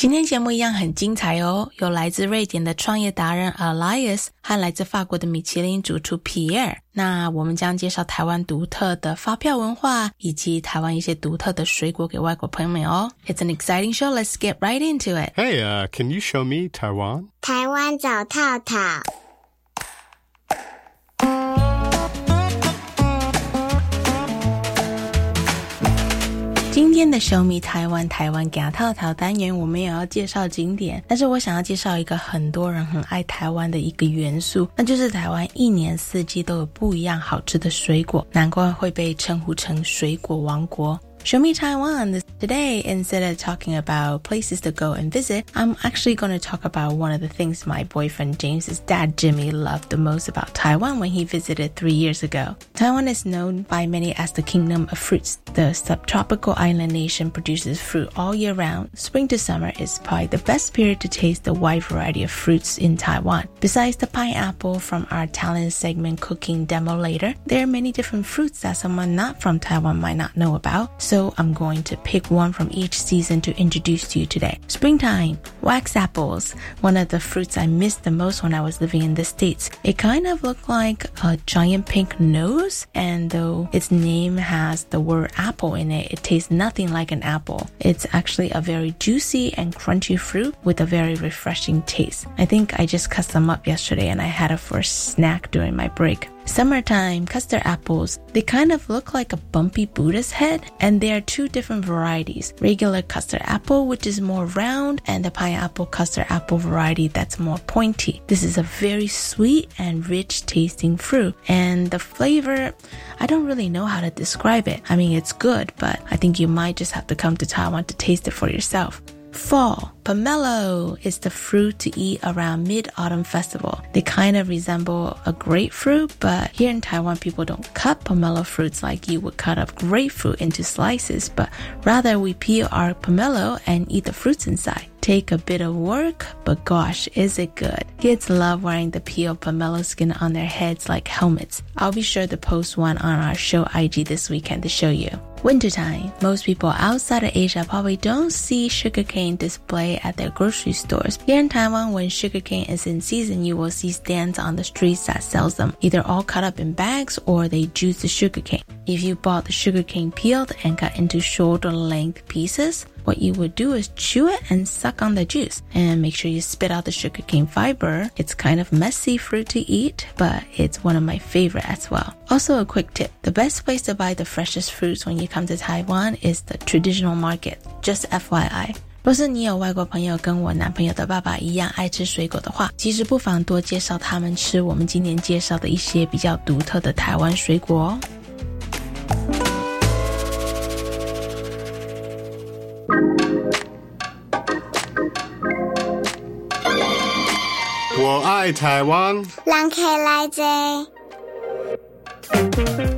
今天节目一样很精彩哦，有来自瑞典的创业达人 Elias 和来自法国的米其林主厨 Pierre。那我们将介绍台湾独特的发票文化，以及台湾一些独特的水果给外国朋友们哦。It's an exciting show. Let's get right into it. Hey, uh, can you show me Taiwan? 台湾找套套。今天的小迷台湾台湾给套套单元，我们也要介绍景点，但是我想要介绍一个很多人很爱台湾的一个元素，那就是台湾一年四季都有不一样好吃的水果，难怪会被称呼成水果王国。Show me Taiwan. Today, instead of talking about places to go and visit, I'm actually going to talk about one of the things my boyfriend James's dad Jimmy loved the most about Taiwan when he visited three years ago. Taiwan is known by many as the kingdom of fruits. The subtropical island nation produces fruit all year round. Spring to summer is probably the best period to taste the wide variety of fruits in Taiwan. Besides the pineapple from our talent segment cooking demo later, there are many different fruits that someone not from Taiwan might not know about so I'm going to pick one from each season to introduce to you today. Springtime, wax apples, one of the fruits I missed the most when I was living in the States. It kind of looked like a giant pink nose, and though its name has the word apple in it, it tastes nothing like an apple. It's actually a very juicy and crunchy fruit with a very refreshing taste. I think I just cut some up yesterday and I had it for a snack during my break. Summertime custard apples. They kind of look like a bumpy Buddha's head, and there are two different varieties. Regular custard apple, which is more round, and the pineapple custard apple variety that's more pointy. This is a very sweet and rich tasting fruit, and the flavor, I don't really know how to describe it. I mean, it's good, but I think you might just have to come to Taiwan to taste it for yourself. Fall, pomelo is the fruit to eat around Mid-Autumn Festival. They kind of resemble a grapefruit, but here in Taiwan, people don't cut pomelo fruits like you would cut up grapefruit into slices, but rather we peel our pomelo and eat the fruits inside. Take a bit of work, but gosh, is it good. Kids love wearing the peeled pomelo skin on their heads like helmets. I'll be sure to post one on our show IG this weekend to show you. Wintertime. Most people outside of Asia probably don't see sugarcane display at their grocery stores. Here in Taiwan, when sugarcane is in season, you will see stands on the streets that sells them, either all cut up in bags or they juice the sugarcane. If you bought the sugarcane peeled and cut into shoulder length pieces, what you would do is chew it and suck on the juice and make sure you spit out the sugarcane fiber. It's kind of messy fruit to eat, but it's one of my favorite as well. Also a quick tip. The best place to buy the freshest fruits when you come to Taiwan is the traditional market. Just FYI. 若是你有外国朋友跟我男朋友的爸爸一样爱吃水果的话，其实不妨多介绍他们吃我们今天介绍的一些比较独特的台湾水果哦。 我爱台湾。人客来坐。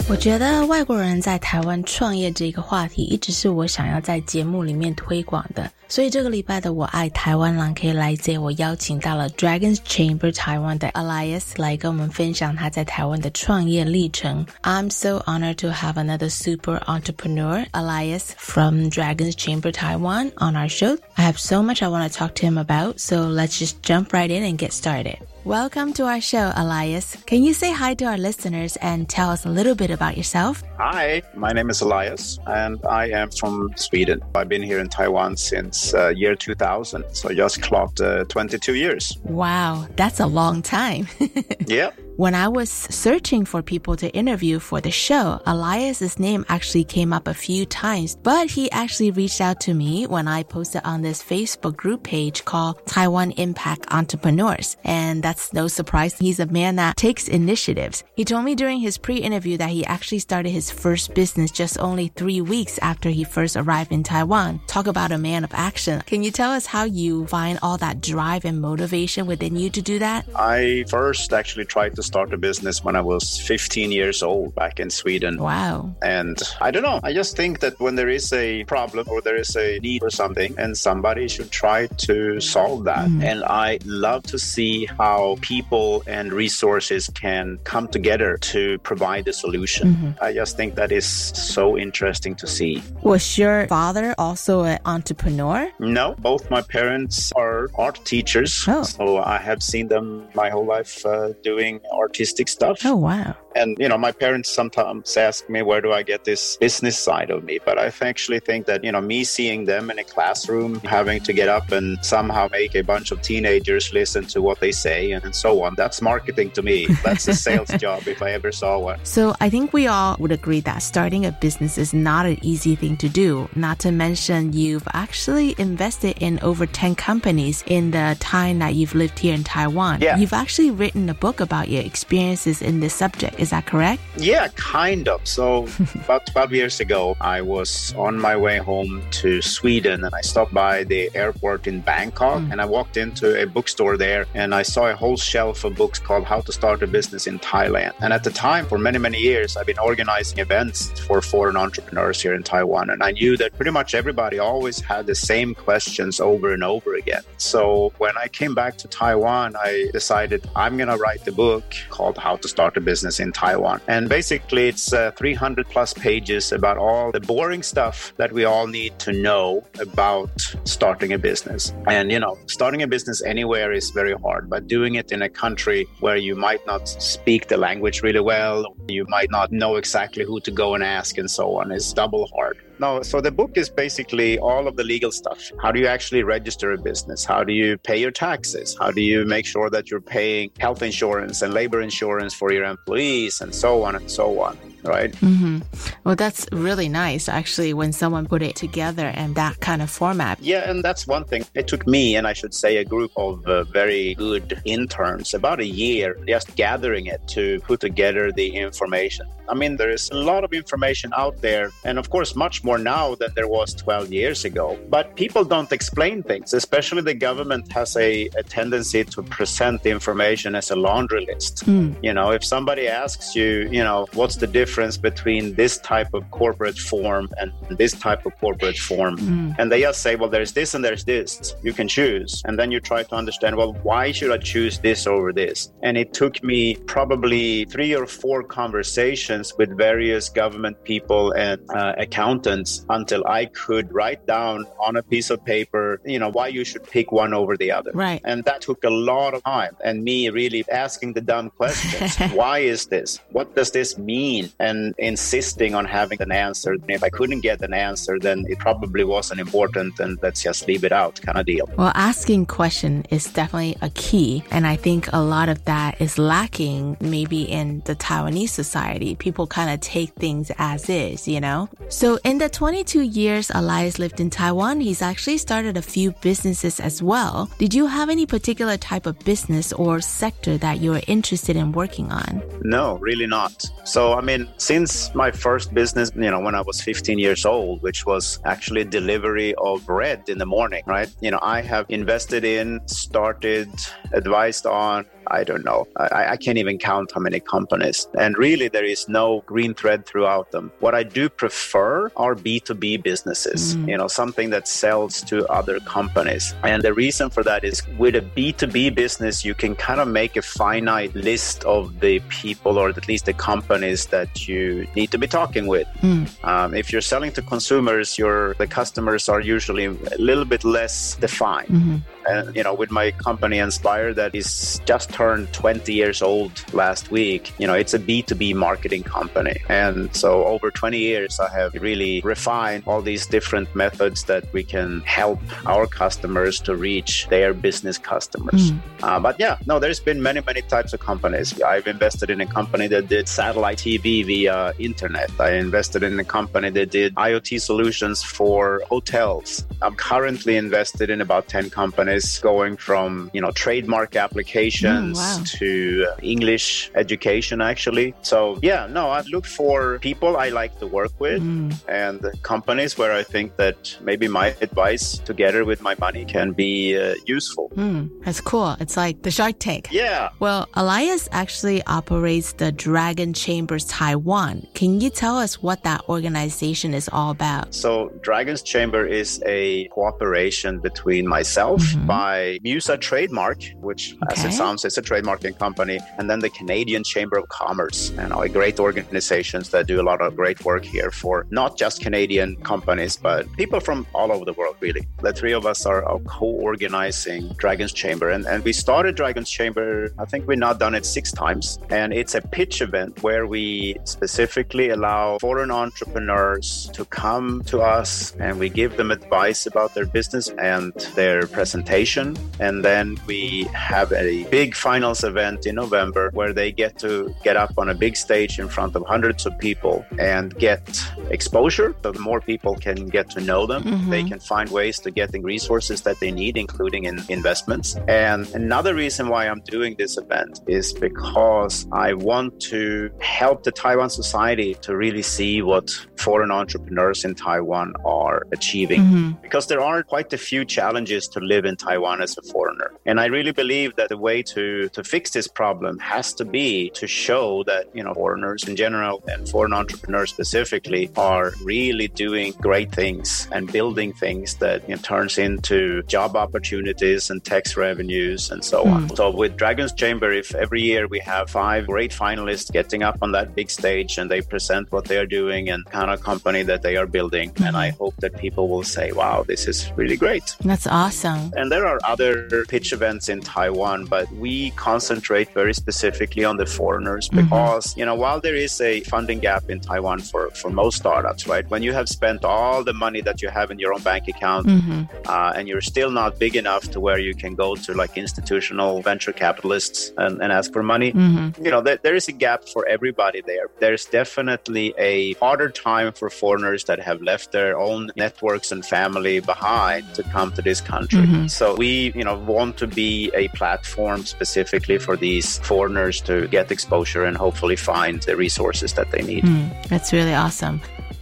我觉得外国人在台湾创业这个话题一直是我想要在节目里面推广的，所以这个礼拜的我爱台湾狼可以来接我邀请到了 Dragons Chamber 台湾的 Elias 来跟我们分享他在台湾的创业历程。I'm so honored to have another super entrepreneur, Elias from Dragons Chamber Taiwan, on our show. I have so much I want to talk to him about, so let's just jump right in and get started. Welcome to our show, Elias. Can you say hi to our listeners and tell us a little bit about yourself? Hi, my name is Elias, and I am from Sweden. I've been here in Taiwan since uh, year 2000, so just clocked uh, 22 years. Wow, that's a long time. yeah, When I was searching for people to interview for the show, Elias's name actually came up a few times, but he actually reached out to me when I posted on this Facebook group page called Taiwan Impact Entrepreneurs. And that's no surprise. He's a man that takes initiatives. He told me during his pre-interview that he actually started his first business just only three weeks after he first arrived in Taiwan. Talk about a man of action. Can you tell us how you find all that drive and motivation within you to do that? I first actually tried to start a business when I was 15 years old back in Sweden. Wow. And I don't know, I just think that when there is a problem or there is a need for something, and somebody should try to solve that. Mm. And I love to see how people and resources can come together to provide a solution. Mm-hmm. I just think that is so interesting to see. Was your father also an entrepreneur? No, both my parents are art teachers. Oh. So I have seen them my whole life uh, doing artistic stuff. Oh, wow. And, you know, my parents sometimes ask me, where do I get this business side of me? But I actually think that, you know, me seeing them in a classroom, having to get up and somehow make a bunch of teenagers listen to what they say and and so on, that's marketing to me. That's a sales job if I ever saw one. So I think we all would agree that starting a business is not an easy thing to do. Not to mention you've actually invested in over 10 companies in the time that you've lived here in Taiwan. Yeah. You've actually written a book about your experiences in this subject. Is that correct? Yeah, kind of. So, about 12 years ago, I was on my way home to Sweden and I stopped by the airport in Bangkok mm. and I walked into a bookstore there and I saw a whole shelf of books called How to Start a Business in Thailand. And at the time, for many, many years, I've been organizing events for foreign entrepreneurs here in Taiwan. And I knew that pretty much everybody always had the same questions over and over again. So, when I came back to Taiwan, I decided I'm going to write a book called How to Start a Business in Taiwan. And basically, it's uh, 300 plus pages about all the boring stuff that we all need to know about starting a business. And, you know, starting a business anywhere is very hard, but doing it in a country where you might not speak the language really well, you might not know exactly who to go and ask, and so on is double hard. No, so the book is basically all of the legal stuff. How do you actually register a business? How do you pay your taxes? How do you make sure that you're paying health insurance and labor insurance for your employees and so on and so on? Right. Mm-hmm. Well, that's really nice, actually, when someone put it together in that kind of format. Yeah, and that's one thing. It took me, and I should say a group of uh, very good interns, about a year just gathering it to put together the information. I mean, there is a lot of information out there, and of course, much more now than there was 12 years ago. But people don't explain things, especially the government has a, a tendency to present the information as a laundry list. You know, if somebody asks you, you know, what's the difference between this type of corporate form and this type of corporate form, and they just say, well, there's this and there's this, you can choose. And then you try to understand, well, why should I choose this over this? And it took me probably three or four conversations with various government people and uh, accountants until I could write down on a piece of paper, you know, why you should pick one over the other. Right. And that took a lot of time and me really asking the dumb questions. why is this? What does this mean? And insisting on having an answer. And If I couldn't get an answer, then it probably wasn't important and let's just leave it out kind of deal. Well, asking question is definitely a key. And I think a lot of that is lacking maybe in the Taiwanese society. People kind of take things as is, you know? So in the 22 years Elias lived in Taiwan, he's actually started a few businesses as well. Did you have any particular type of business or sector that you were interested in working on? No, really not. So, I mean, since my first business, you know, when I was 15 years old, which was actually delivery of bread in the morning, right? You know, I have invested in, started, advised on, I don't know. I, I can't even count how many companies. And really, there is no green thread throughout them. What I do prefer are B2B businesses, mm. you know, something that sells to other companies. And the reason for that is with a B2B business, you can kind of make a finite list of the people or at least the companies that you need to be talking with. Mm. Um, if you're selling to consumers, your the customers are usually a little bit less defined. Mm-hmm. and you know, with my company Inspire that is just turned 20 years old last week, you know, it's a B2B marketing company. And so over 20 years, I have really refined all these different methods that we can help our customers to reach their business customers. Mm. Uh, but yeah, no, there's been many, many types of companies. I've invested in a company that did satellite TV via internet. I invested in a company that did IoT solutions for hotels. I'm currently invested in about 10 companies going from, you know, trademark applications mm, wow. to uh, English education, actually. So yeah, no, I look for people I like to work with mm. and companies where I think that maybe my advice together with my money can be uh, useful. Mm, that's cool. It's like the Shark Tank. Yeah. Well, Elias actually operates the Dragon Chambers Taiwan. Can you tell us what that organization is all about? So, Dragon's Chamber is a cooperation between myself mm-hmm. by Musa Trademark, which, okay. as it sounds, a trademarking company, and then the Canadian Chamber of Commerce, and all great organizations that do a lot of great work here for not just Canadian companies, but people from all over the world, really. The three of us are, are co organizing Dragon's Chamber, and, and we started Dragon's Chamber, I think we've now done it six times, and it's a pitch event where we specifically allow foreign entrepreneurs to come to us and we give them advice about their business and their presentation. And then we have a big finals event in November where they get to get up on a big stage in front of hundreds of people and get exposure. So more people can get to know them, mm-hmm. they can find ways to getting resources that they need, including in investments. And another reason why I'm doing this event is because I want to help the Taiwan society to really see what foreign entrepreneurs in Taiwan are achieving. Mm-hmm. Because there are quite a few challenges to live in Taiwan as a foreigner. And I really believe that the way to, to fix this problem has to be to show that, you know, foreigners in general and foreign entrepreneurs specifically are really doing great things and building things that you know, turns into job opportunities and tax revenues and so mm. on. So with Dragon's Chamber, if every year we have five great finalists getting up on that big stage and they present what they're doing and kind of company that they are building, mm. and I hope that people will say, "Wow, this is really great." That's awesome. And there are other pitch events in Taiwan, but we concentrate very specifically on the foreigners mm-hmm. because you know while there is a funding gap in Taiwan for for most startups, right? When you have spent all the money that you have in your own bank account mm-hmm. uh, and you're still not big enough to where you can go to like institutional venture capitalists and, and ask for money, mm-hmm. you know, th- there is a gap for everybody there. There's definitely a harder time for foreigners that have left their own networks and family behind to come to this country. Mm-hmm. So we, you know, want to be a platform specifically for these foreigners to get exposure and hopefully find the resources that they need. Mm, that's really awesome.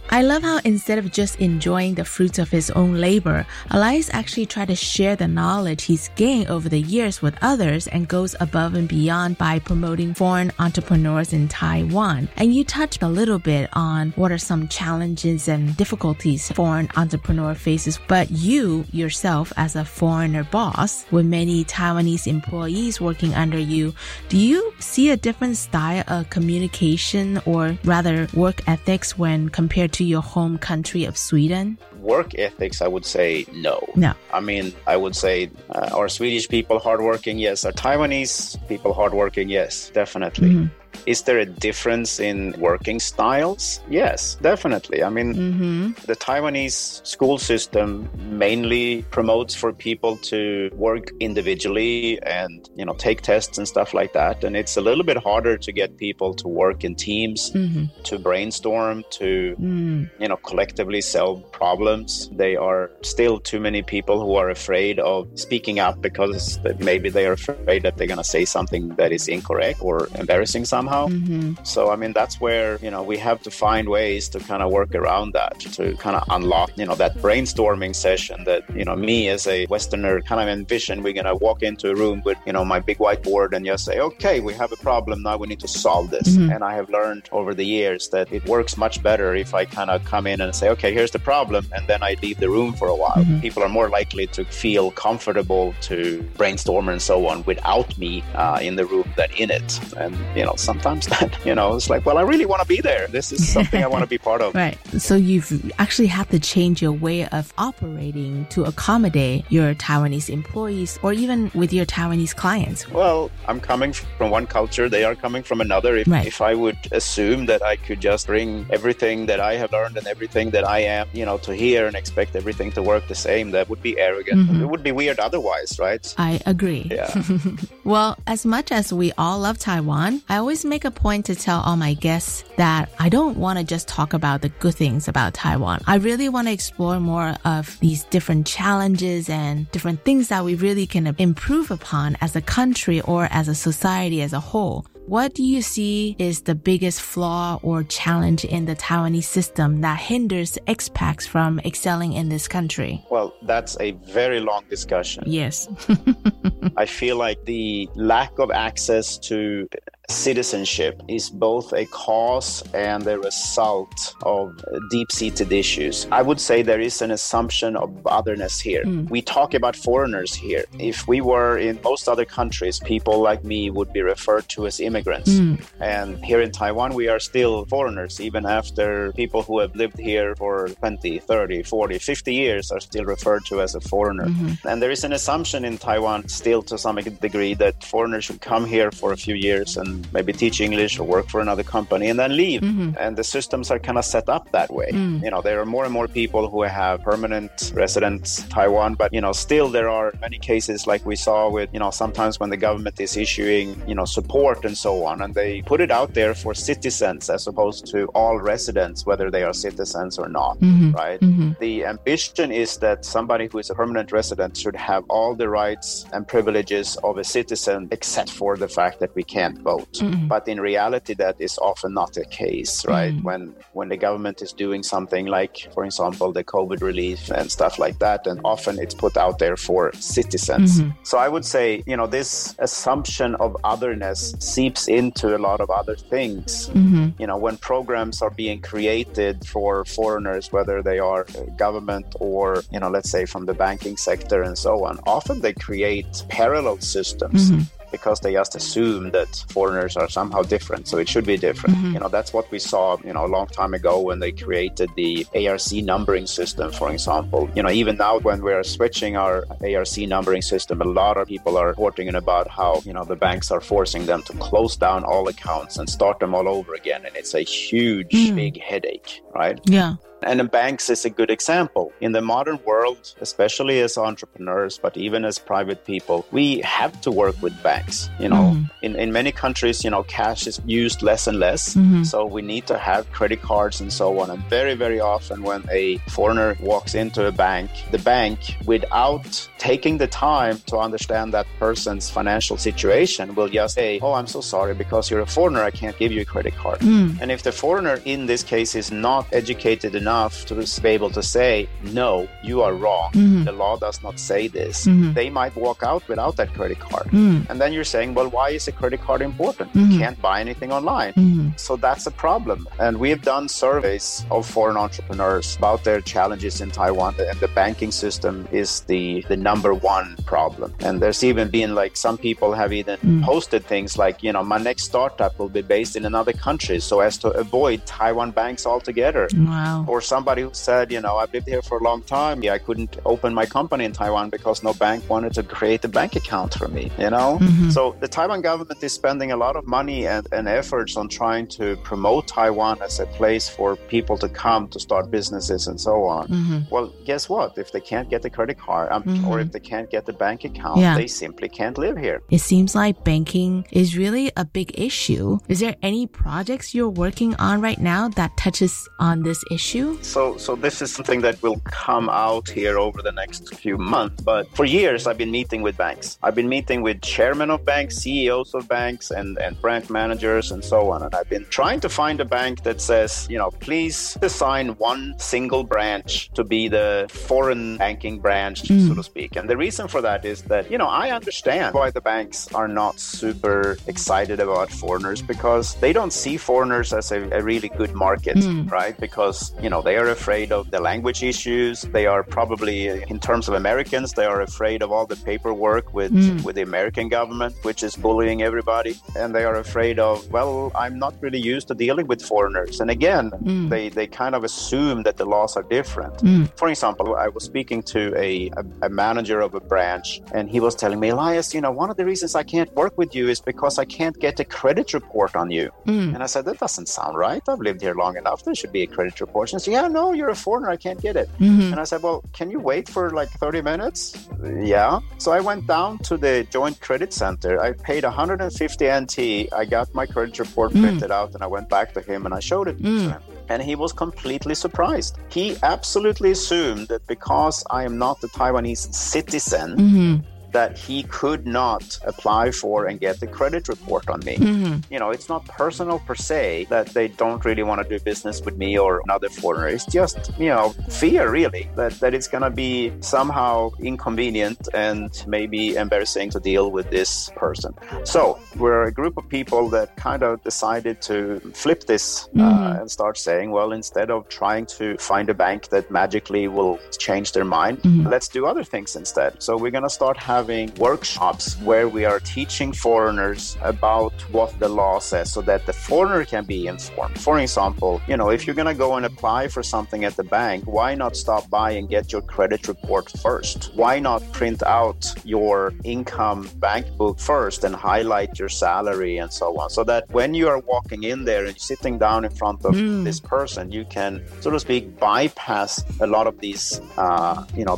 I love how instead of just enjoying the fruits of his own labor, Elias actually tried to share the knowledge he's gained over the years with others and goes above and beyond by promoting foreign entrepreneurs in Taiwan. And you touched a little bit on what are some challenges and difficulties foreign entrepreneur faces, but you yourself as a foreigner boss with many Taiwanese employees working under you, do you see a different style of communication or rather work ethics when compared to to your home country of Sweden? Work ethics, I would say no. No. I mean, I would say uh, are Swedish people hardworking? Yes. Are Taiwanese people hardworking? Yes, definitely. Mm-hmm. Is there a difference in working styles? Yes, definitely. I mean, mm-hmm. the Taiwanese school system mainly promotes for people to work individually and, you know, take tests and stuff like that. And it's a little bit harder to get people to work in teams, mm-hmm. to brainstorm, to, mm. you know, collectively solve problems. They are still too many people who are afraid of speaking up because maybe they are afraid that they're going to say something that is incorrect or embarrassing somehow somehow. Mm-hmm. So, I mean, that's where, you know, we have to find ways to kind of work around that, to kind of unlock, you know, that brainstorming session that, you know, me as a Westerner kind of envision. We're going to walk into a room with, you know, my big whiteboard and just say, okay, we have a problem. Now we need to solve this. Mm-hmm. And I have learned over the years that it works much better if I kind of come in and say, okay, here's the problem. And then I leave the room for a while. Mm-hmm. People are more likely to feel comfortable to brainstorm and so on without me uh, in the room than in it. And, you know, sometimes that, you know, it's like, well, I really want to be there. This is something I want to be part of. Right. So you've actually had to change your way of operating to accommodate your Taiwanese employees or even with your Taiwanese clients. Well, I'm coming from one culture, they are coming from another. If, Right. if I would assume that I could just bring everything that I have learned and everything that I am, you know, to here and expect everything to work the same, that would be arrogant. Mhm. It would be weird otherwise, right? I agree. Yeah. Well, as much as we all love Taiwan, I always make a point to tell all my guests that I don't want to just talk about the good things about Taiwan. I really want to explore more of these different challenges and different things that we really can improve upon as a country or as a society as a whole. What do you see is the biggest flaw or challenge in the Taiwanese system that hinders expats from excelling in this country? Well, that's a very long discussion. Yes. I feel like the lack of access to citizenship is both a cause and a result of deep seated issues. I would say there is an assumption of otherness here. Hmm. We talk about foreigners here. If we were in most other countries, people like me would be referred to as immigrants. Hmm. And here in Taiwan, we are still foreigners, even after people who have lived here for 20, 30, 40, 50 years are still referred to as a foreigner. Mm-hmm. And there is an assumption in Taiwan, still to some degree, that foreigners should come here for a few years and maybe teach English or work for another company and then leave. Mm-hmm. And the systems are kind of set up that way. Mm. You know, there are more and more people who have permanent residence Taiwan, but you know, still there are many cases like we saw with, you know, sometimes when the government is issuing, you know, support and so on, and they put it out there for citizens as opposed to all residents, whether they are citizens or not, mm-hmm. right? Mm-hmm. The ambition is that somebody who is a permanent resident should have all the rights and privileges of a citizen, except for the fact that we can't vote. But in reality, that is often not the case, right? Mm. When when the government is doing something like, for example, the COVID relief and stuff like that, and often it's put out there for citizens. Mm-hmm. So I would say, you know, this assumption of otherness seeps into a lot of other things. Mm-hmm. You know, when programs are being created for foreigners, whether they are uh, government or, you know, let's say from the banking sector and so on, often they create parallel systems. Mm-hmm. Because they just assume that foreigners are somehow different, so it should be different. Mm-hmm. You know, that's what we saw, you know, a long time ago when they created the ARC numbering system, for example. You know, even now when we're switching our ARC numbering system, a lot of people are reporting about how, you know, the banks are forcing them to close down all accounts and start them all over again. And it's a huge, mm. big headache, right? Yeah. And the banks is a good example. In the modern world, especially as entrepreneurs, but even as private people, we have to work with banks. You know, mm-hmm. in, in many countries, you know, cash is used less and less. Mm-hmm. So we need to have credit cards and so on. And very, very often when a foreigner walks into a bank, the bank, without taking the time to understand that person's financial situation, will just say, Oh, I'm so sorry because you're a foreigner. I can't give you a credit card. Mm. And if the foreigner in this case is not educated enough to be able to say, no, you are wrong. Mm-hmm. The law does not say this. Mm-hmm. They might walk out without that credit card. Mm. And then you're saying, well, why is a credit card important? You can't buy anything online. So that's a problem. And we have done surveys of foreign entrepreneurs about their challenges in Taiwan. And the banking system is the, the number one problem. And there's even been like some people have even mm. posted things like, you know, my next startup will be based in another country so as to avoid Taiwan banks altogether. Wow. Or somebody who said, you know, I've lived here for a long time. I couldn't open my company in Taiwan because no bank wanted to create a bank account for me, you know? Mm-hmm. So the Taiwan government is spending a lot of money and, and efforts on trying to promote Taiwan as a place for people to come to start businesses and so on. Mm-hmm. Well, guess what? If they can't get the credit card um, or mm-hmm. if they can't get the bank account, Yeah. they simply can't live here. It seems like banking is really a big issue. Is there any projects you're working on right now that touches on this issue? So, so this is something that will come out here over the next few months. But for years, I've been meeting with banks. I've been meeting with chairmen of banks, CEOs of banks, and, and branch managers, and so on. And I've been trying to find a bank that says, you know, please assign one single branch to be the foreign banking branch, hmm. so to speak. And the reason for that is that, you know, I understand why the banks are not super excited about foreigners because they don't see foreigners as a, a really good market, hmm. right? Because, you know, know, they are afraid of the language issues. They are probably, in terms of Americans, they are afraid of all the paperwork with, mm. with the American government, which is bullying everybody. And they are afraid of, well, I'm not really used to dealing with foreigners. And again, mm. they, they kind of assume that the laws are different. Mm. For example, I was speaking to a, a, a manager of a branch, and he was telling me, Elias, you know, one of the reasons I can't work with you is because I can't get a credit report on you. Mm. And I said, that doesn't sound right. I've lived here long enough. There should be a credit report. And he said, yeah, no, you're a foreigner. I can't get it. Mm-hmm. And I said, well, can you wait for like 30 minutes? Yeah. So I went down to the Joint Credit Center. I paid 150 NT. I got my credit report mm. printed out and I went back to him and I showed it mm. to him and he was completely surprised. He absolutely assumed that because I am not a Taiwanese citizen, mm-hmm that he could not apply for and get the credit report on me. Mm-hmm. You know, it's not personal per se that they don't really want to do business with me or another foreigner. It's just, you know, fear really that, that it's going to be somehow inconvenient and maybe embarrassing to deal with this person. So we're a group of people that kind of decided to flip this uh, mm-hmm. uh, and start saying, well, instead of trying to find a bank that magically will change their mind, mm-hmm. let's do other things instead. So we're going to start having having workshops where we are teaching foreigners about what the law says so that the foreigner can be informed. For example, you know, if you're going to go and apply for something at the bank, why not stop by and get your credit report first? Why not print out your income bank book first and highlight your salary and so on? So that when you are walking in there and sitting down in front of mm. this person, you can, so to speak, bypass a lot of these, uh, you know,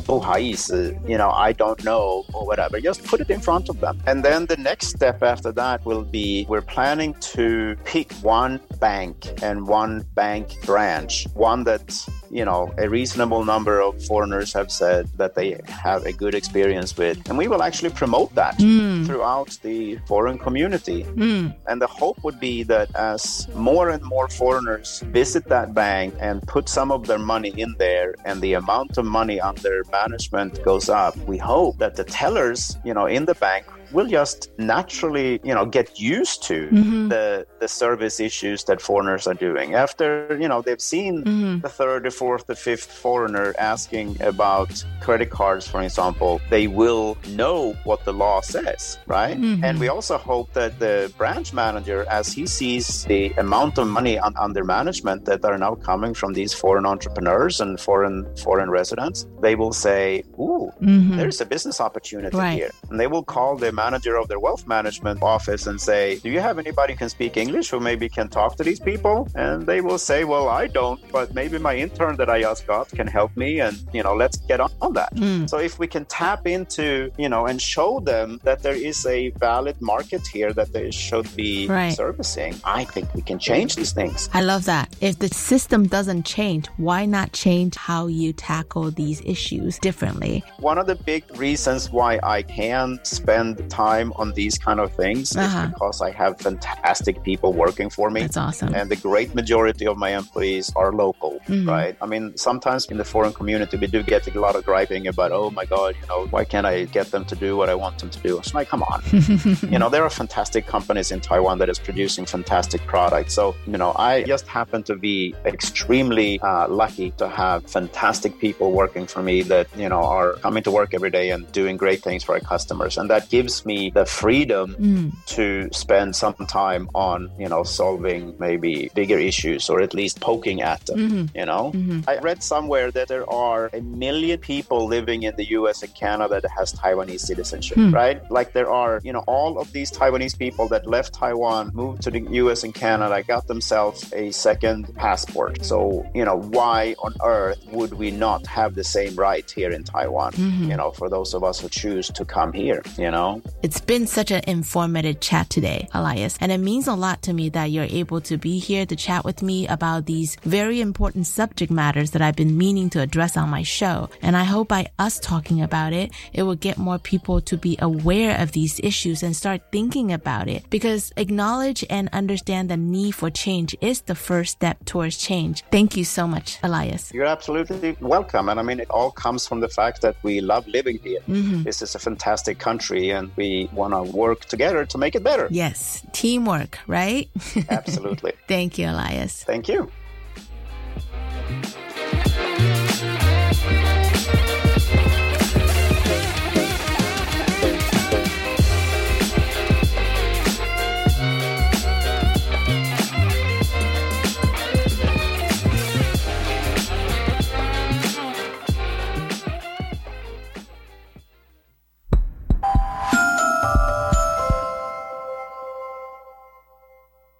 you know, I don't know, or whatever. Just put it in front of them. And then the next step after that will be we're planning to pick one bank and one bank branch, one that, you know, a reasonable number of foreigners have said that they have a good experience with. And we will actually promote that mm. throughout the foreign community. Mm. And the hope would be that as more and more foreigners visit that bank and put some of their money in there and the amount of money under management goes up, we hope that the teller you know, in the bank will just naturally, you know, get used to mm-hmm. the the service issues that foreigners are doing. After, you know, they've seen mm-hmm. the third, the fourth, the fifth foreigner asking about credit cards, for example, they will know what the law says, right? Mm-hmm. And we also hope that the branch manager, as he sees the amount of money on, under management that are now coming from these foreign entrepreneurs and foreign foreign residents, they will say, "Ooh, mm-hmm. there's a business opportunity right. here," and they will call the manager of their wealth management office and say, Do you have anybody who can speak English who maybe can talk to these people? And they will say, Well, I don't, but maybe my intern that I just got can help me. And, you know, let's get on, on that. Mm. So if we can tap into, you know, and show them that there is a valid market here that they should be right. servicing, I think we can change these things. I love that. If the system doesn't change, why not change how you tackle these issues differently? One of the big reasons why I can spend time on these kind of things uh-huh. is because I have fantastic people working for me. That's awesome. And the great majority of my employees are local, mm-hmm. right? I mean, sometimes in the foreign community, we do get a lot of griping about, oh my God, you know, why can't I get them to do what I want them to do? It's like, come on. you know, there are fantastic companies in Taiwan that is producing fantastic products. So, you know, I just happen to be extremely uh, lucky to have fantastic people working for me that, you know, are coming to work every day and doing great things for our customers. And that gives gives me the freedom mm. to spend some time on, you know, solving maybe bigger issues or at least poking at them, mm-hmm. you know? Mm-hmm. I read somewhere that there are a million people living in the US and Canada that has Taiwanese citizenship, mm. right? Like there are, you know, all of these Taiwanese people that left Taiwan, moved to the US and Canada, got themselves a second passport. So, you know, why on earth would we not have the same right here in Taiwan, mm-hmm. you know, for those of us who choose to come here, you know? It's been such an informative chat today, Elias, and it means a lot to me that you're able to be here to chat with me about these very important subject matters that I've been meaning to address on my show. And I hope by us talking about it, it will get more people to be aware of these issues and start thinking about it because acknowledge and understand the need for change is the first step towards change. Thank you so much, Elias. You're absolutely welcome. And I mean, it all comes from the fact that we love living here. Mm-hmm. This is a fantastic country and we want to work together to make it better. Yes, teamwork, right? Absolutely. Thank you, Elias. Thank you.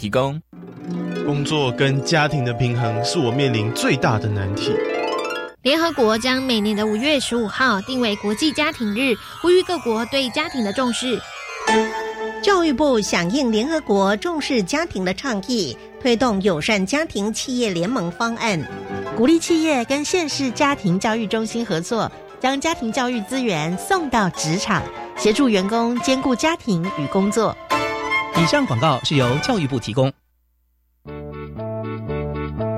提供。工作跟家庭的平衡是我面临最大的难题。联合国将每年的五月十五号定为国际家庭日，呼吁各国对家庭的重视。教育部响应联合国重视家庭的倡议，推动友善家庭企业联盟方案，鼓励企业跟县市家庭教育中心合作，将家庭教育资源送到职场，协助员工兼顾家庭与工作。以上广告是由教育部提供。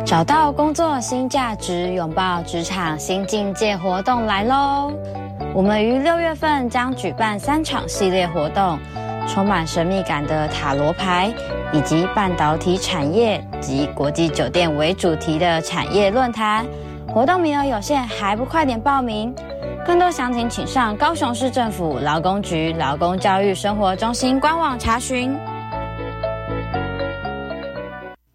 找到工作新价值，拥抱职场新境界活动来喽！我们于六月份将举办三场系列活动，充满神秘感的塔罗牌，以及半导体产业及国际酒店为主题的产业论坛。活动名额有限，还不快点报名？更多详情请上高雄市政府劳工局劳工教育生活中心官网查询。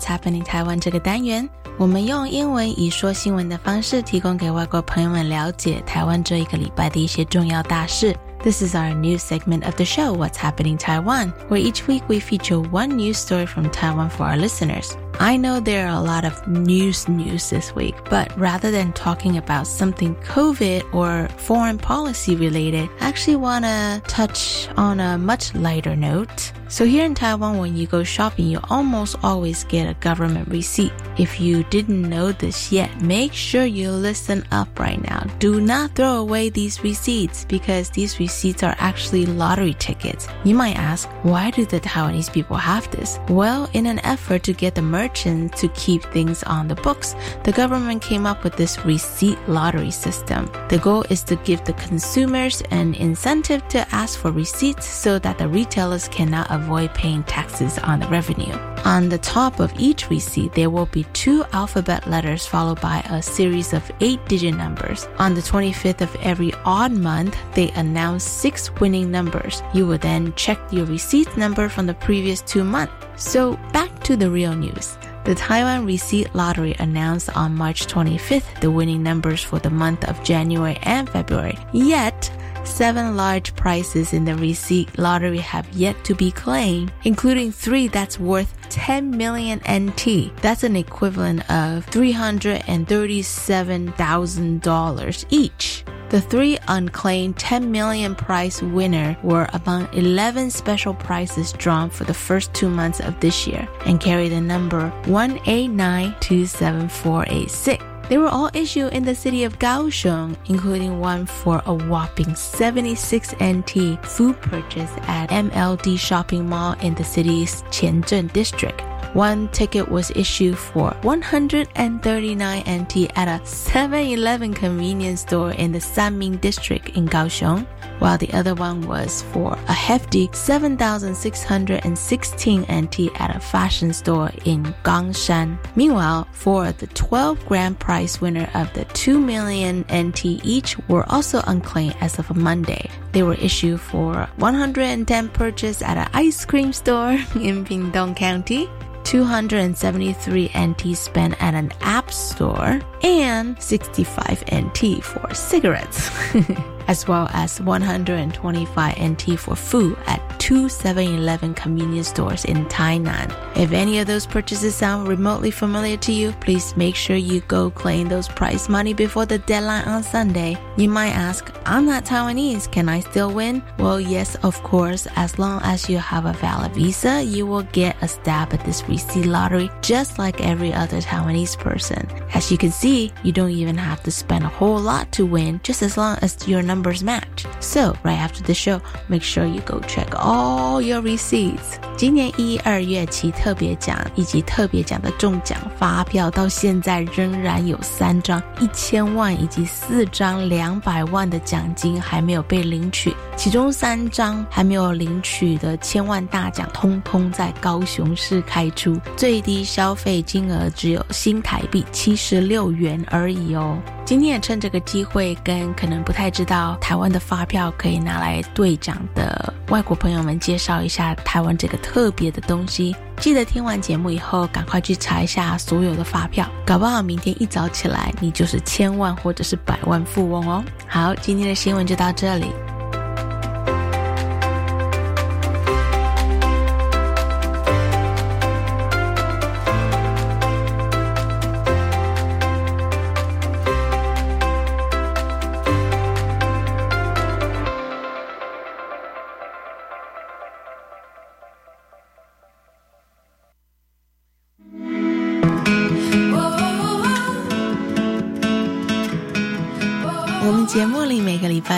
What's Happening 台湾这个单元，我们用英文以说新闻的方式，提供给外国朋友们了解台湾这一个礼拜的一些重要大事。This is our news segment of the show, What's Happening Taiwan, where each week we feature one news story from Taiwan for our listeners. I know there are a lot of news news this week, but rather than talking about something COVID or foreign policy related, I actually want to touch on a much lighter note. So here in Taiwan, when you go shopping, you almost always get a government receipt. If you didn't know this yet, make sure you listen up right now. Do not throw away these receipts because these receipts are actually lottery tickets. You might ask, why do the Taiwanese people have this? Well, in an effort to get the merchants to keep things on the books, the government came up with this receipt lottery system. The goal is to give the consumers an incentive to ask for receipts so that the retailers cannot avoid paying taxes on the revenue. On the top of each receipt, there will be two alphabet letters followed by a series of eight digit numbers. On the 25th of every odd month, they announce six winning numbers. You will then check your receipt number from the previous two months. So back to the real news. The Taiwan Receipt Lottery announced on March 25th the winning numbers for the month of January and February. Yet, Seven large prizes in the receipt lottery have yet to be claimed, including three that's worth 10 million NT. That's an equivalent of $337,000 each. The three unclaimed 10 million prize winner were among 11 special prizes drawn for the first two months of this year and carry the number 1892748. They were all issued in the city of Kaohsiung, including one for a whopping 76 NT food purchase at MLD shopping mall in the city's Qianzhen district. One ticket was issued for 139 NT at a 7-Eleven convenience store in the Sanmin district in Kaohsiung. While the other one was for a hefty 7,616 NT at a fashion store in Gangshan. Meanwhile, for the 12 grand prize winner of the 2 million NT each were also unclaimed as of Monday. They were issued for 110 purchase at an ice cream store in Pingtung County, 273 NT spent at an app store, and 65 NT for cigarettes, as well as 125 NT for food at two 7-Eleven convenience stores in Tainan. If any of those purchases sound remotely familiar to you, please make sure you go claim those prize money before the deadline on Sunday. You might ask, I'm not Taiwanese, can I still win? Well, yes, of course. As long as you have a valid visa, you will get a stab at this receipt lottery just like every other Taiwanese person. As you can see, you don't even have to spend a whole lot to win just as long as your numbers match. So, right after the show, make sure you go check all your receipts. 今年一二月期特别奖以及特别奖的中奖发票到现在仍然有三张一千万以及四张两百万的奖金还没有被领取，其中三张还没有领取的千万大奖，通通在高雄市开出，最低消费金额只有新台币七十六元 元而已哦。今天也趁这个机会，跟可能不太知道台湾的发票可以拿来兑奖的外国朋友们介绍一下台湾这个特别的东西。记得听完节目以后，赶快去查一下所有的发票，搞不好明天一早起来，你就是千万或者是百万富翁哦。好，今天的新闻就到这里。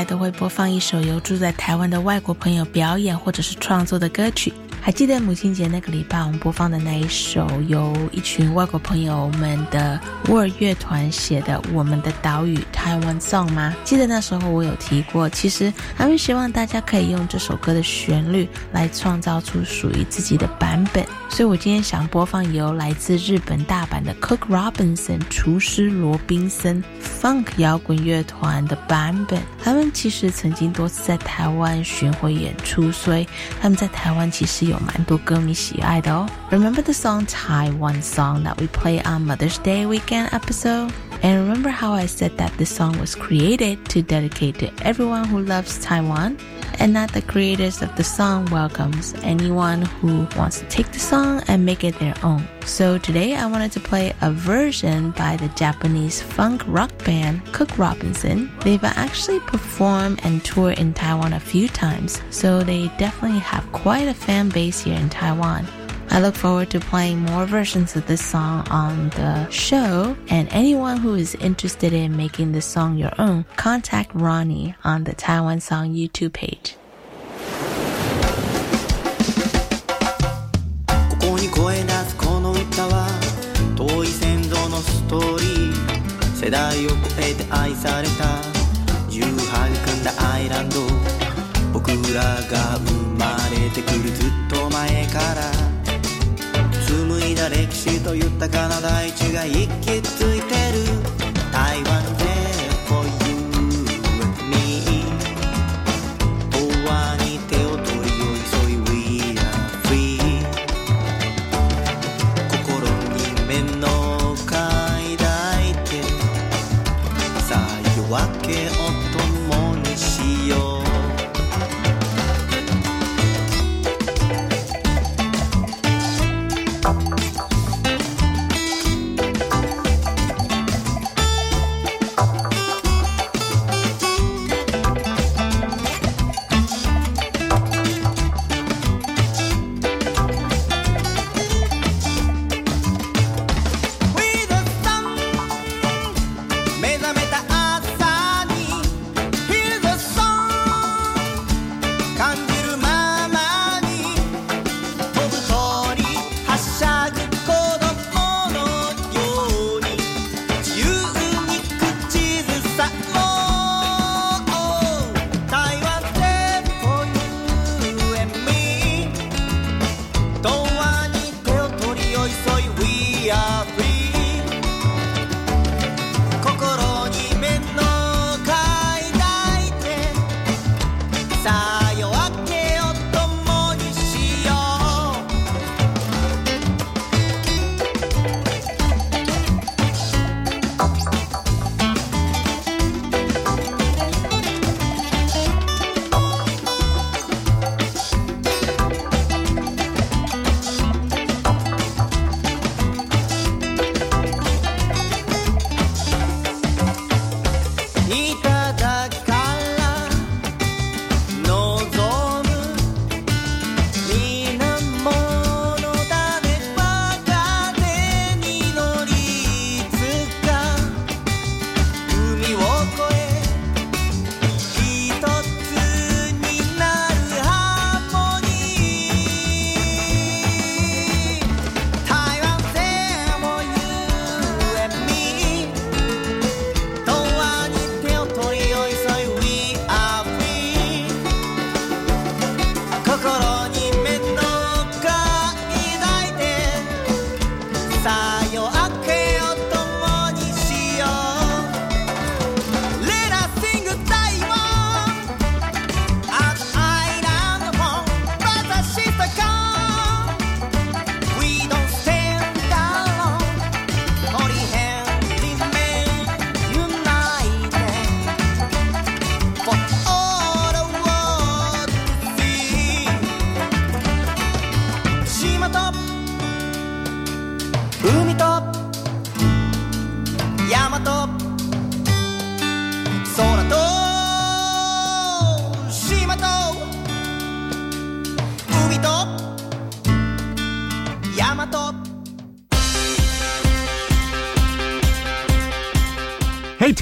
都会播放一首由住在台湾的外国朋友表演或者是创作的歌曲。还记得母亲节那个礼拜我们播放的那一首由一群外国朋友们的沃尔乐团写的《我们的岛屿》台湾 song 吗？记得那时候我有提过，其实他们希望大家可以用这首歌的旋律来创造出属于自己的版本。所以我今天想播放由来自日本大阪的 Cook Robinson 厨师罗宾森 Funk 摇滚乐团的版本。他们其实曾经多次在台湾巡回演出，所以他们在台湾其实有蛮多歌迷喜爱的哦。Remember the song Taiwan song that we play on Mother's Day weekend episode? And remember how I said that this song was created to dedicate to everyone who loves Taiwan? And that the creators of the song welcomes anyone who wants to take the song and make it their own. So today I wanted to play a version by the Japanese funk rock band Cook Robinson. They've actually performed and toured in Taiwan a few times, so they definitely have quite a fan base here in Taiwan. I look forward to playing more versions of this song on the show. And anyone who is interested in making this song your own, contact Ronnie on the Taiwan Song YouTube page. ここに声出すこの歌は遠い先祖のストーリー世代を超えて愛された重育んだアイランド僕らが生まれてくるずっと前から紡いだ 歴史と豊かな大地が行き着いてる。台湾で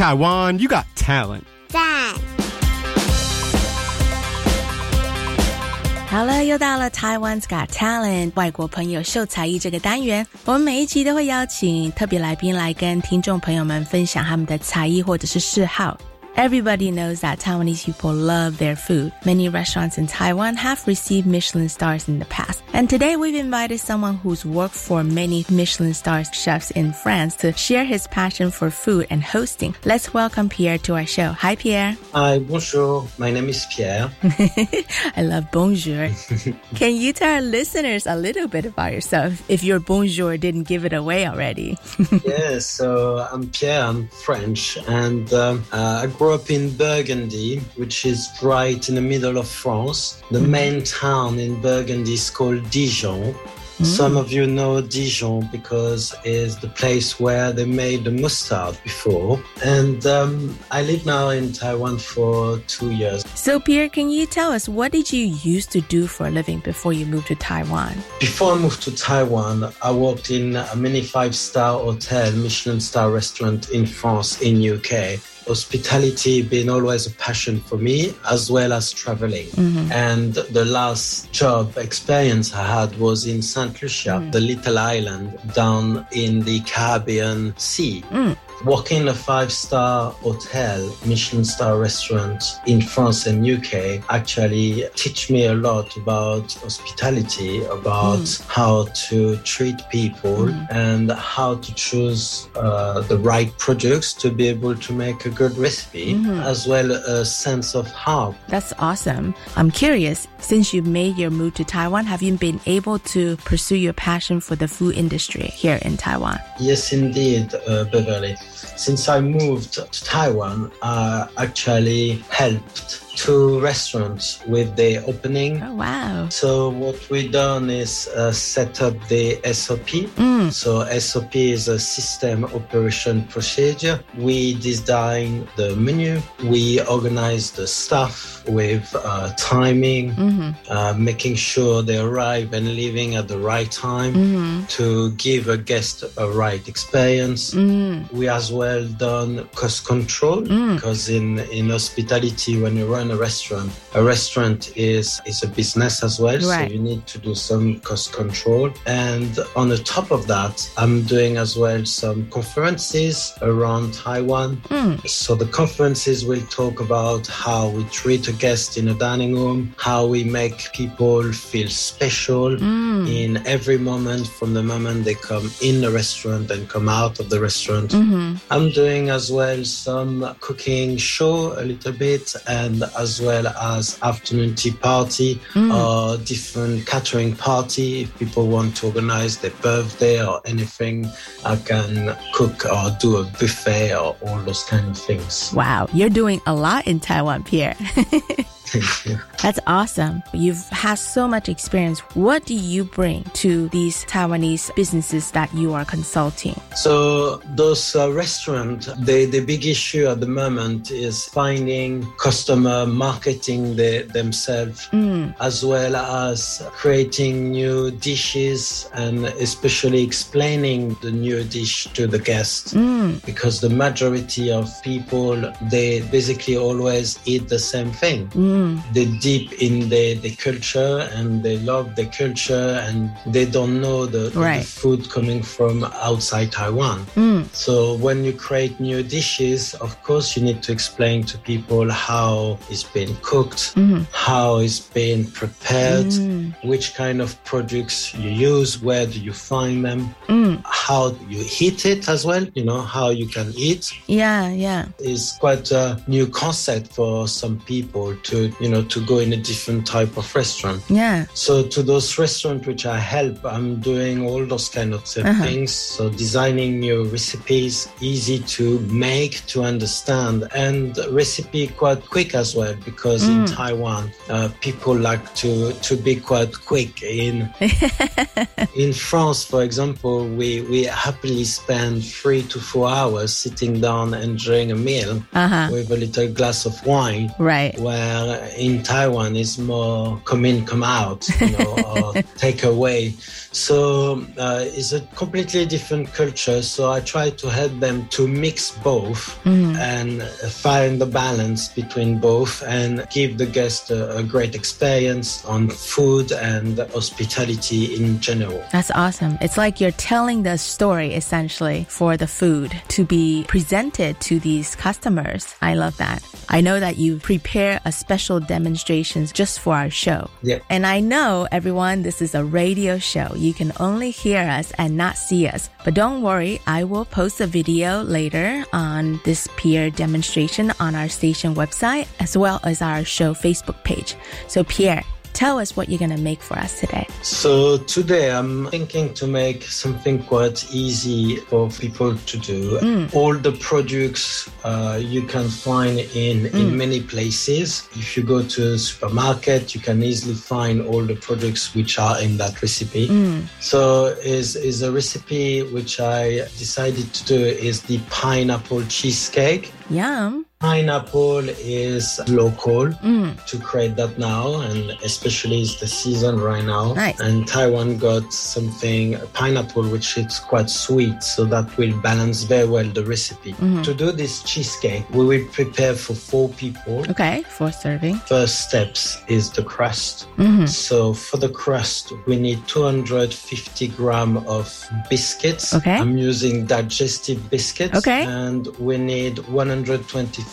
Taiwan, you got talent. 赞。好了，又到了 Taiwan's Got Talent 外国朋友秀才艺这个单元。我们每一集都会邀请特别来宾来跟听众朋友们分享他们的才艺或者是嗜好。 Everybody knows that Taiwanese people love their food. Many restaurants in Taiwan have received Michelin stars in the past. And today we've invited someone who's worked for many Michelin stars chefs in France to share his passion for food and hosting. Let's welcome Pierre to our show. Hi, Pierre. Hi, bonjour. My name is Pierre. I love bonjour. Can you tell our listeners a little bit about yourself if your bonjour didn't give it away already? yes, so I'm Pierre. I'm French, and um, uh, I grew up in Burgundy, which is right in the middle of France. The main town in Burgundy is called Dijon. Some of you know Dijon because it's the place where they made the mustard before. And um, I live now in Taiwan for two years. So, Pierre, can you tell us what did you used to do for a living before you moved to Taiwan? Before I moved to Taiwan, I worked in a mini five-star hotel, Michelin star restaurant in France, in UK. Hospitality been always a passion for me, as well as traveling. Mm-hmm. And the last job experience I had was in Saint Lucia, mm. the little island down in the Caribbean Sea. Mm. Working in a five-star hotel, Michelin star restaurant in France and UK actually teach me a lot about hospitality, about how to treat people and how to choose uh, the right products to be able to make a good recipe, as well a sense of how That's awesome. I'm curious, since you made your move to Taiwan, have you been able to pursue your passion for the food industry here in Taiwan? Yes, indeed, uh, Beverly. Since I moved to Taiwan, I actually helped two restaurants with the opening. Oh, wow. So what we done is uh, set up the SOP. So SOP is a system operation procedure. We design the menu. We organize the staff with uh, timing, uh, making sure they arrive and leaving at the right time to give a guest a right experience. We as well done cost control because in in hospitality, when you run a restaurant, a restaurant is is a business as well. Right. So you need to do some cost control. And on the top of that, I'm doing as well some conferences around Taiwan. Hmm. So the conferences will talk about how we treat a guest in a dining room, how we make people feel special hmm. in every moment from the moment they come in the restaurant and come out of the restaurant. Mm-hmm. I'm doing as well some cooking show a little bit and as well as afternoon tea party hmm. or different catering party if people want to organize their birthday or anything I can cook or do a buffet or all those kind of things. Wow, you're doing a lot in Taiwan, Pierre. Thank you. That's awesome. You've had so much experience. What do you bring to these Taiwanese businesses that you are consulting? So those uh, restaurants, the, the big issue at the moment is finding customer marketing the, themselves, mm. as well as creating new dishes and especially explaining the new dish to the guests. Mm. Because the majority of people, they basically always eat the same thing. Mm. They deep in the, the culture and they love the culture and they don't know the, the food coming from outside Taiwan. Mm. So when you create new dishes, of course you need to explain to people how it's been cooked, mm-hmm. how it's been prepared, mm. which kind of products you use, where do you find them, mm. how you heat it as well, you know, how you can eat. Yeah, yeah. is quite a new concept for some people to, you know, to go in a different type of restaurant. Yeah. So to those restaurants which I help, I'm doing all those kind of Uh-huh. things. So designing new recipes, easy to make, to understand, and recipe quite quick as well because in Mm. Taiwan, uh, people like to to be quite quick. In in France, for example, we we happily spend three to four hours sitting down enjoying a meal Uh-huh. with a little glass of wine Right. where in Taiwan is more come in, come out, you know, or take away. So uh, it's a completely different culture. So I try to help them to mix both Mhm. and find the balance between both and give the guest a, a great experience on food and hospitality in general. That's awesome. It's like you're telling the story essentially for the food to be presented to these customers. I love that. I know that you prepare a special demonstrations just for our show. Yeah. And I know everyone, this is a radio show. You can only hear us and not see us. But don't worry, I will post a video later on this Pierre demonstration on our station website as well as our show Facebook page. So Pierre, tell us what you're going to make for us today. So today I'm thinking to make something quite easy for people to do. Mm. All the products uh, you can find in, Mm. in many places. If you go to a supermarket, you can easily find all the products which are in that recipe. Mm. So is is a recipe which I decided to do is the pineapple cheesecake. Yum. Pineapple is local Mm. to create that now, and especially it's the season right now. Nice. And Taiwan got something pineapple which is quite sweet, so that will balance very well the recipe. Mhm. To do this cheesecake, we will prepare for four people. Okay, for serving. First steps is the crust. Mhm. So for the crust, we need 250 gram of biscuits. Okay. I'm using digestive biscuits. Okay. And we need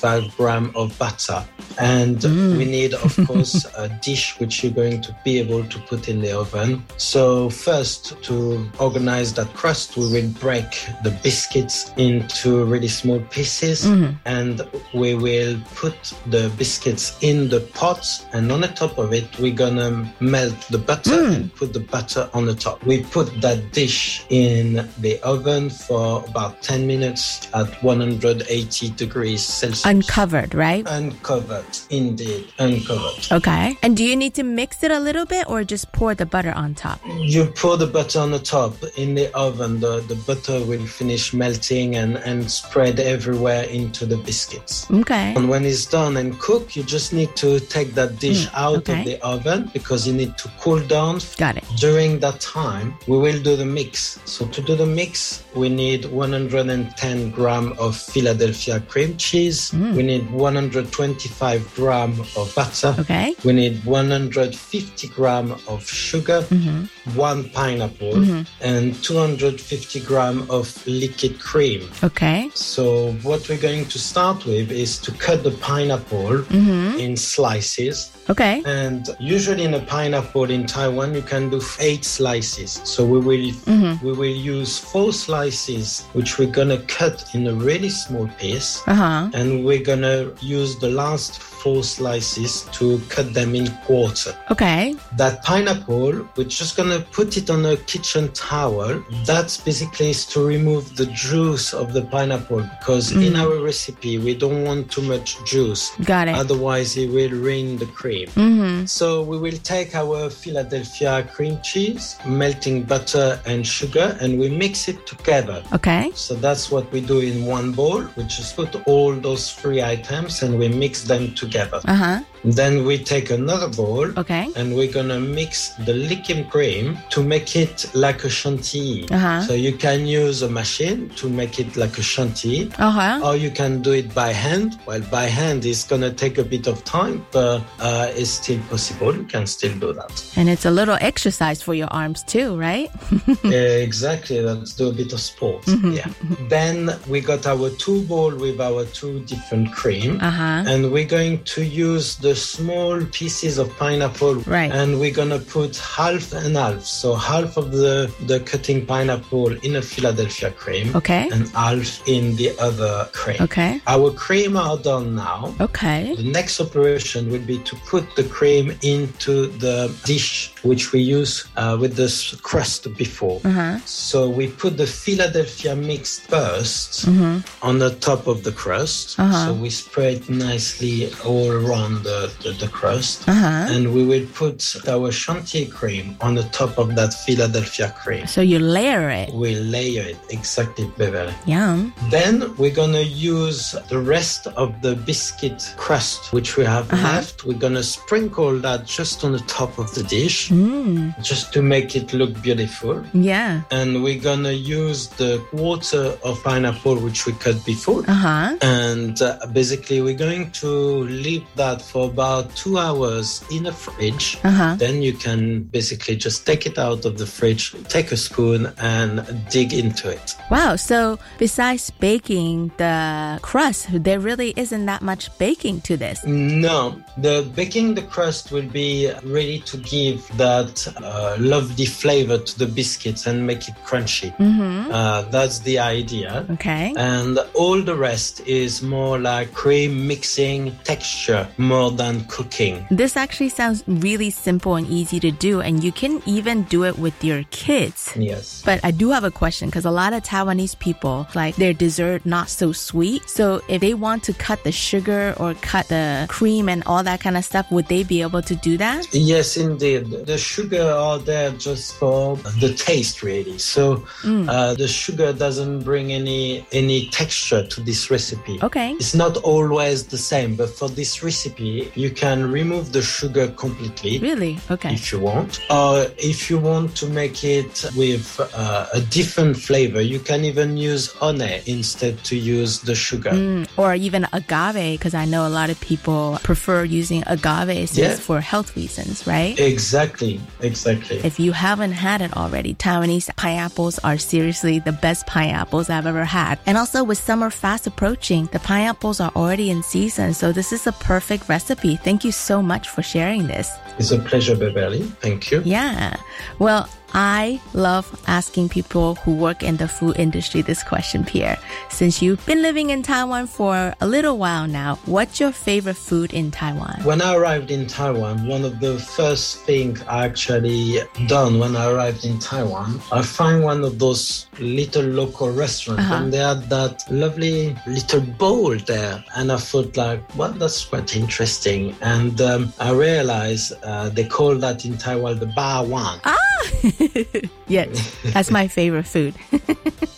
125 gram of butter. And Mm. we need, of course, a dish which you're going to be able to put in the oven. So first, to organize that crust, we will break the biscuits into really small pieces Mhm. and we will put the biscuits in the pot and on the top of it we're gonna melt the butter Mm. and put the butter on the top we put that dish in the oven for about 10 minutes at 180 degrees celsius Uncovered, right? uncovered indeed uncovered Okay. And do you need to mix it a little bit or just pour the butter on top? You pour the butter on the top in the oven. The, the butter will finish melting and, and spread everywhere into the biscuits. Okay. And when it's done and cooked, you just need to take that dish Mm, out okay. of the oven because you need to cool down. Got it. During that time, we will do the mix. So to do the mix, we need 110 gram of Philadelphia cream cheese. Mm. We need 125 gram of butter. Okay. We need 150 gram of sugar, Mhm. one pineapple, Mhm. and 250 gram of liquid cream. Okay. So what we're going to start with is to cut the pineapple Mhm. in slices. Okay. And usually in a pineapple in Taiwan, you can do eight slices. So we will Mhm. we will use four slices, which we're gonna cut in a really small piece, Uh huh. and we're gonna use the last four slices to cut them in quarter. Okay. That pineapple, we're just gonna put it on a kitchen towel. That's basically is to remove the juice of the pineapple because in Mm. our recipe we don't want too much juice. Got it. Otherwise, it will ruin the cream. Mm-hmm. So we will take our Philadelphia cream cheese, melting butter and sugar, and we mix it together. Okay. So that's what we do in one bowl. We just put all those three items and we mix them together. Uh huh. Then we take another bowl Okay. and we're gonna mix the liquid cream to make it like a chantilly. Uh-huh. So you can use a machine to make it like a chantilly. Uh huh. Or you can do it by hand. Well, by hand is gonna take a bit of time, but uh, it's still possible. You can still do that. And it's a little exercise for your arms too, right? exactly. Let's do a bit of sport. Mhm. Yeah. Then we got our two bowl with our two different cream. Uh huh. And we're going to use the small pieces of pineapple. Right. And we're gonna put half and half. So half of the, the cutting pineapple in a Philadelphia cream. Okay. And half in the other cream. Okay. Our cream are done now. Okay. The next operation will be to put the cream into the dish which we use uh, with this crust before. Uh huh. So we put the Philadelphia mix 1st Mhm. on the top of the crust. Uh-huh. So we spread nicely all around the, the, the, crust. Uh-huh. And we will put our chantilly cream on the top of that Philadelphia cream. So you layer it. We layer it exactly, Beverly. Yum. Then we're gonna use the rest of the biscuit crust which we have Uh-huh. left. We're gonna sprinkle that just on the top of the dish, Mm. just to make it look beautiful. Yeah. And we're gonna use the quarter of pineapple which we cut before. Uh huh. And uh, basically, we're going to leave that for about two hours in a fridge. Uh-huh. Then you can basically just take it out of the fridge, take a spoon, and dig into it. Wow. So besides baking the crust, there really isn't that much baking to this. No, the baking the crust will be ready to give that uh, lovely flavor to the biscuits and make it crunchy. Mm-hmm. Uh, that's the idea. Okay. And all the rest is more like cream mixing texture more than cooking. This actually sounds really simple and easy to do, and you can even do it with your kids. Yes. But I do have a question because a lot of Taiwanese people like their dessert not so sweet. So if they want to cut the sugar or cut the cream and all that kind of stuff, would they be able to do that? Yes, indeed. The sugar are there just for the taste, really. So Mm. uh, the sugar doesn't bring any any texture to this recipe. Okay. It's not always the same, but for this recipe, you can remove the sugar completely. Really? Okay. If you want, or if you want to make it with uh, a different flavor, you can even use honey instead to use the sugar. Mm, or even agave, because I know a lot of people prefer using agave Yeah. for health reasons, right? Exactly, exactly. If you haven't had it already, Taiwanese pineapples are seriously the best pineapples I've ever had. And also with summer fast approaching, the pineapples are already in season. So this is a perfect recipe. Thank you so much for sharing this. It's a pleasure, Beverly. Thank you. Yeah. Well, I love asking people who work in the food industry this question, Pierre. Since you've been living in Taiwan for a little while now, what's your favorite food in Taiwan? When I arrived in Taiwan, one of the first things I actually done when I arrived in Taiwan, I find one of those little local restaurants Uh-huh. and they had that lovely little bowl there. And I thought like, well, that's quite interesting. And um, I realized uh, they call that in Taiwan the ba wan. Ah! yes, that's my favorite food.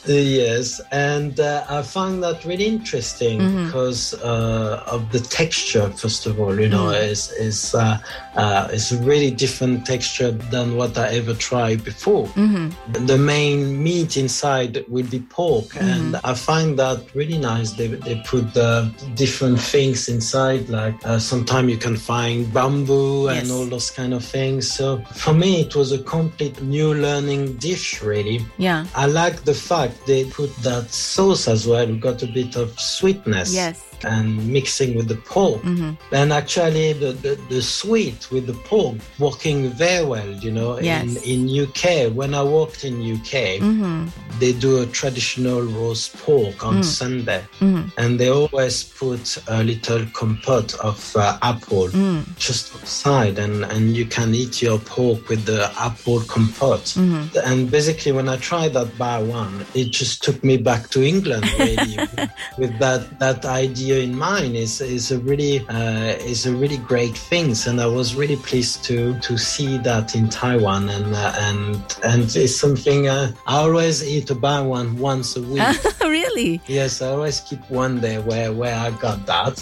Yes, and uh, I found that really interesting Mhm. because uh, of the texture. First of all, you know, Mm. is is uh, uh, it's a really different texture than what I ever tried before. hmm The main meat inside will be pork, Mhm. and I find that really nice. They they put uh, different things inside, like uh, sometimes you can find bamboo and all those kind of things. So for me, it was a complete new learning dish, really. Yeah. I like the fact they put that sauce as well. We got a bit of sweetness. Yes. And mixing with the pork. hmm And actually, the, the, the sweet with the pork working very well, you know. Yes. In, in UK, when I worked in UK, hmm they do a traditional roast pork on Mm. Sunday. hmm And they always put a little compote of uh, apple Mm. just outside, and, and you can eat your pork with the apple compote. hmm And basically, when I tried that Bawan, it just took me back to England. Really, with that that idea in mind, is is a really uh, is a really great things, and I was really pleased to to see that in Taiwan, and uh, and and it's something uh, I always eat a Bawan once a week. really? Yes, I always keep one there where where I got that.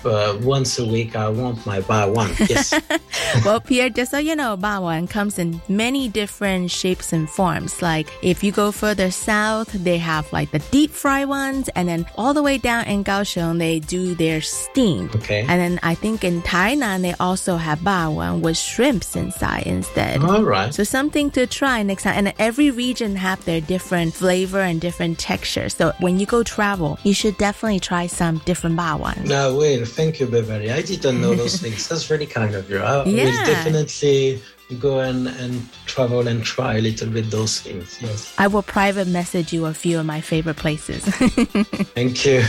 but once a week, I want my Bawan. Yes. well, Pierre, just so you know, Bawan comes in many different shapes and forms. Like if you go further south, they have like the deep fry ones, and then all the way down in Kaohsiung, they do their steam. Okay. And then I think in Tainan, they also have Bawan with shrimps inside instead. All right. So something to try next time. And every region have their different flavor and different texture. So when you go travel, you should definitely try some different Bawan. No, well, thank you, Beverly. I didn't know those things. That's really kind of you. I Yeah. will definitely go and, and travel and try a little bit those things. Yes. I will private message you a few of my favorite places. Thank you.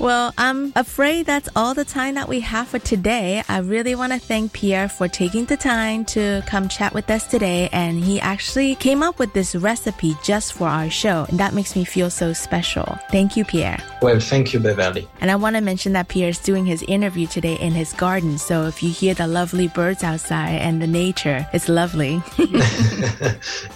Well, I'm afraid that's all the time that we have for today. I really want to thank Pierre for taking the time to come chat with us today. And he actually came up with this recipe just for our show. And that makes me feel so special. Thank you, Pierre. Well, thank you, Beverly. And I want to mention that Pierre is doing his interview today in his garden. So if you hear the lovely birds outside and the nature, it's lovely.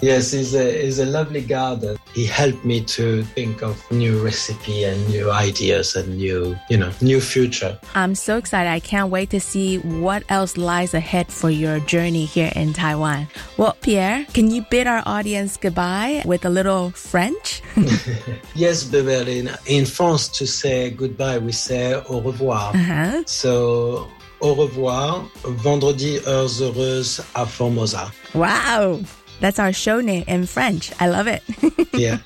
yes, it's a, it's a lovely garden. He helped me to think of new recipe and new ideas and new, you know, new future. I'm so excited. I can't wait to see what else lies ahead for your journey here in Taiwan. Well, Pierre, can you bid our audience goodbye with a little French? yes, Beverly. In France, to say goodbye, we say au revoir. Uh-huh. So, au revoir, vendredi heures heureuses à Formosa. Wow. That's our show name in French. I love it. yeah.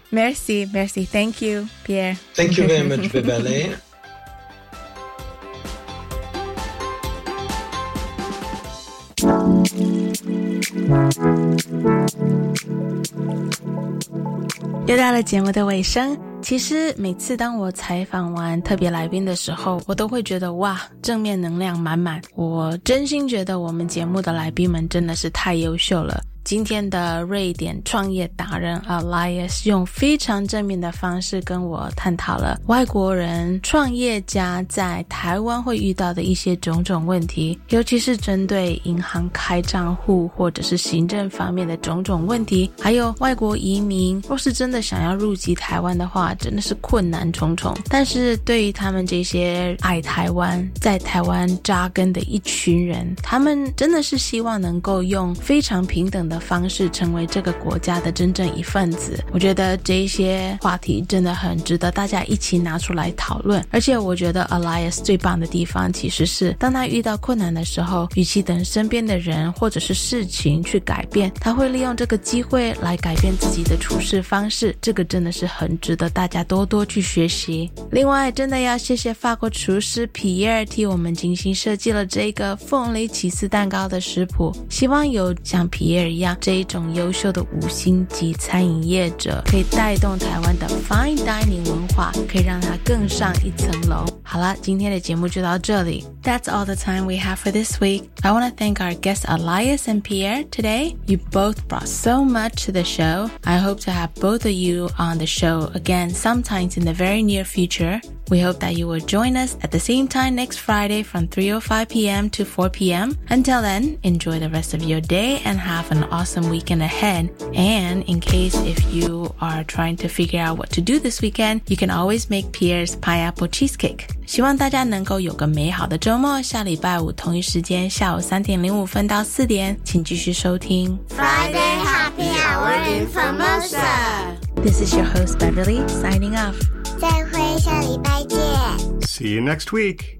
merci, merci. Thank you, Pierre. Thank you very much, Beverly. 又到了节目的尾声。其实每次当我采访完特别来宾的时候，我都会觉得哇，正面能量满满。我真心觉得我们节目的来宾们真的是太优秀了。今天的瑞典创业达人 Elias 用非常正面的方式跟我探讨了外国人创业家在台湾会遇到的一些种种问题，尤其是针对银行开账户或者是行政方面的种种问题，还有外国移民若是真的想要入籍台湾的话，真的是困难重重。但是对于他们这些爱台湾、在台湾扎根的一群人，他们真的是希望能够用非常平等的方式成为这个国家的真正一份子。我觉得这一些话题真的很值得大家一起拿出来讨论。而且我觉得 Elias 最棒的地方，其实是当他遇到困难的时候，与其等身边的人或者是事情去改变，他会利用这个机会来改变自己的处事方式。这个真的是很值得大家多多去学习。另外，真的要谢谢法国厨师皮耶尔替我们精心设计了这个凤梨起司蛋糕的食谱。希望有像皮耶尔一样这一种优秀的五星级餐饮业者，可以带动台湾的 fine dining 文化，可以让它更上一层楼。好了，今天的节目就到这里。That's all the time we have for this week. I want to thank our guests Elias and Pierre today. You both brought so much to the show. I hope to have both of you on the show again sometimes in the very near future. We hope that you will join us at the same time next Friday from 3:05 p.m. to 4 p.m. Until then, enjoy the rest of your day and have an awesome weekend ahead. And in case if you are trying to figure out what to do this weekend, you can always make Pierre's pineapple cheesecake. 希望大家能够有个美好的周末。下礼拜五同一时间，下午三点零五分到四点，请继续收听 Friday Happy Hour in Formosa. This is your host Beverly signing off. 再会，下礼拜见。See you next week.